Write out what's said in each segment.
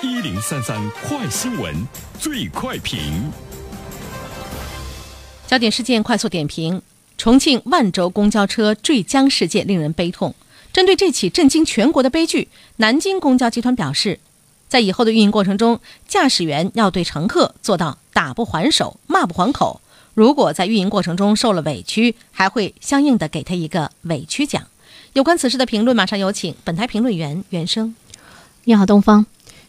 一零三三快新闻，最快评。焦点事件快速点评：重庆万州公交车坠江事件令人悲痛。针对这起震惊全国的悲剧，南京公交集团表示，在以后的运营过程中，驾驶员要对乘客做到打不还手、骂不还口。如果在运营过程中受了委屈，还会相应的给他一个委屈奖。有关此事的评论，马上有请本台评论员袁生。你好，东方。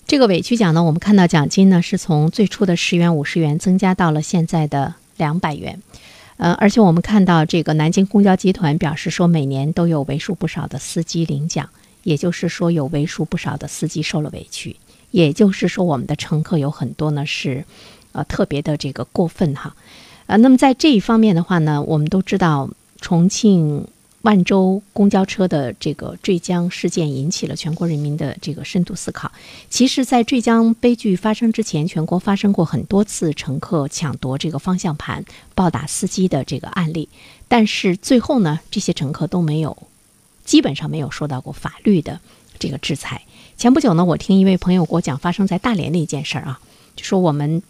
这个委屈奖呢，我们看到奖金呢是从最初的十元、五十元增加到了现在的两百元，呃，而且我们看到这个南京公交集团表示说，每年都有为数不少的司机领奖，也就是说有为数不少的司机受了委屈，也就是说我们的乘客有很多呢是，呃，特别的这个过分哈，呃，那么在这一方面的话呢，我们都知道重庆。万州公交车的这个坠江事件引起了全国人民的这个深度思考。其实，在坠江悲剧发生之前，全国发生过很多次乘客抢夺这个方向盘、暴打司机的这个案例，但是最后呢，这些乘客都没有，基本上没有受到过法律的这个制裁。前不久呢，我听一位朋友给我讲发生在大连的一件事儿啊，就说我们。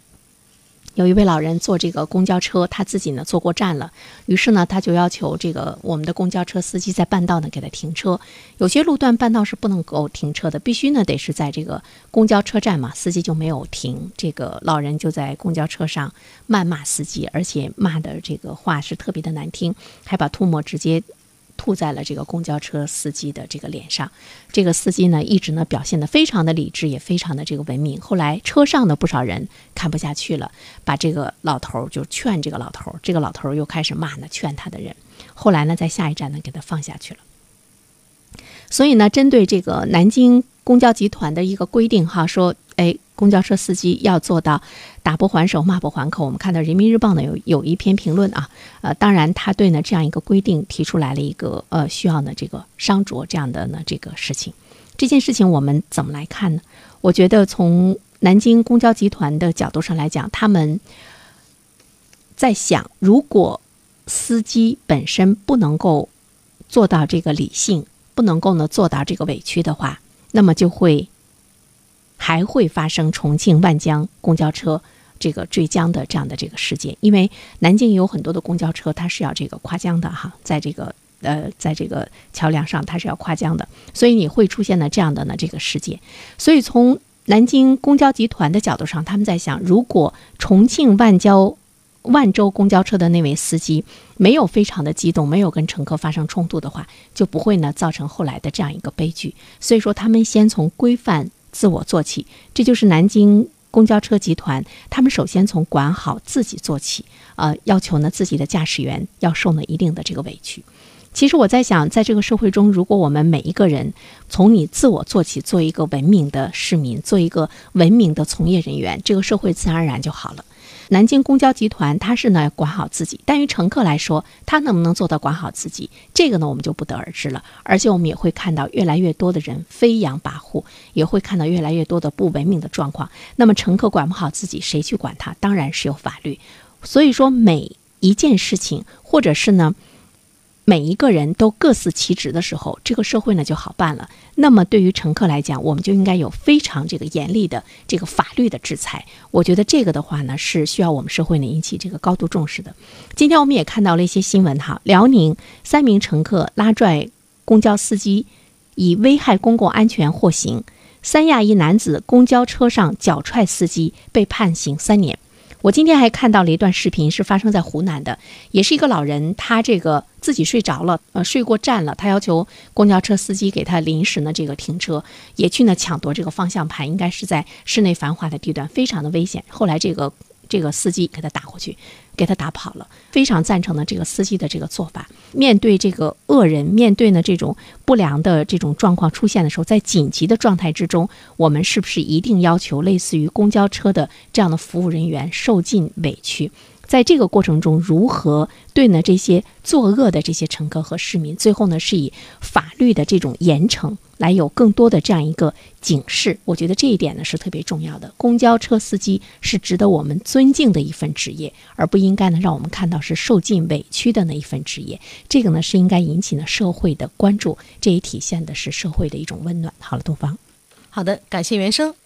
有一位老人坐这个公交车，他自己呢坐过站了，于是呢他就要求这个我们的公交车司机在半道呢给他停车。有些路段半道是不能够停车的，必须呢得是在这个公交车站嘛，司机就没有停。这个老人就在公交车上谩骂司机，而且骂的这个话是特别的难听，还把唾沫直接。吐在了这个公交车司机的这个脸上，这个司机呢一直呢表现得非常的理智，也非常的这个文明。后来车上的不少人看不下去了，把这个老头就劝这个老头，这个老头又开始骂呢劝他的人。后来呢在下一站呢给他放下去了。所以呢针对这个南京公交集团的一个规定哈，说哎。公交车司机要做到打不还手、骂不还口。我们看到《人民日报》呢有有一篇评论啊，呃，当然他对呢这样一个规定提出来了一个呃需要呢这个商酌这样的呢这个事情。这件事情我们怎么来看呢？我觉得从南京公交集团的角度上来讲，他们在想，如果司机本身不能够做到这个理性，不能够呢做到这个委屈的话，那么就会。还会发生重庆万江公交车这个坠江的这样的这个事件，因为南京有很多的公交车，它是要这个跨江的哈，在这个呃，在这个桥梁上它是要跨江的，所以你会出现了这样的呢这个事件。所以从南京公交集团的角度上，他们在想，如果重庆万交万州公交车的那位司机没有非常的激动，没有跟乘客发生冲突的话，就不会呢造成后来的这样一个悲剧。所以说，他们先从规范。自我做起，这就是南京公交车集团，他们首先从管好自己做起，呃，要求呢自己的驾驶员要受呢一定的这个委屈。其实我在想，在这个社会中，如果我们每一个人从你自我做起，做一个文明的市民，做一个文明的从业人员，这个社会自然而然就好了。南京公交集团，它是呢管好自己，但于乘客来说，他能不能做到管好自己，这个呢我们就不得而知了。而且我们也会看到越来越多的人飞扬跋扈，也会看到越来越多的不文明的状况。那么乘客管不好自己，谁去管他？当然是有法律。所以说每一件事情，或者是呢。每一个人都各司其职的时候，这个社会呢就好办了。那么对于乘客来讲，我们就应该有非常这个严厉的这个法律的制裁。我觉得这个的话呢，是需要我们社会呢引起这个高度重视的。今天我们也看到了一些新闻哈，辽宁三名乘客拉拽公交司机，以危害公共安全获刑；三亚一男子公交车上脚踹司机，被判刑三年。我今天还看到了一段视频，是发生在湖南的，也是一个老人，他这个自己睡着了，呃，睡过站了，他要求公交车司机给他临时呢这个停车，也去呢抢夺这个方向盘，应该是在市内繁华的地段，非常的危险。后来这个。这个司机给他打过去，给他打跑了。非常赞成呢这个司机的这个做法。面对这个恶人，面对呢这种不良的这种状况出现的时候，在紧急的状态之中，我们是不是一定要求类似于公交车的这样的服务人员受尽委屈？在这个过程中，如何对呢这些作恶的这些乘客和市民，最后呢是以法律的这种严惩来有更多的这样一个警示？我觉得这一点呢是特别重要的。公交车司机是值得我们尊敬的一份职业，而不应该呢让我们看到是受尽委屈的那一份职业。这个呢是应该引起呢社会的关注，这也体现的是社会的一种温暖。好了，东方，好的，感谢原生。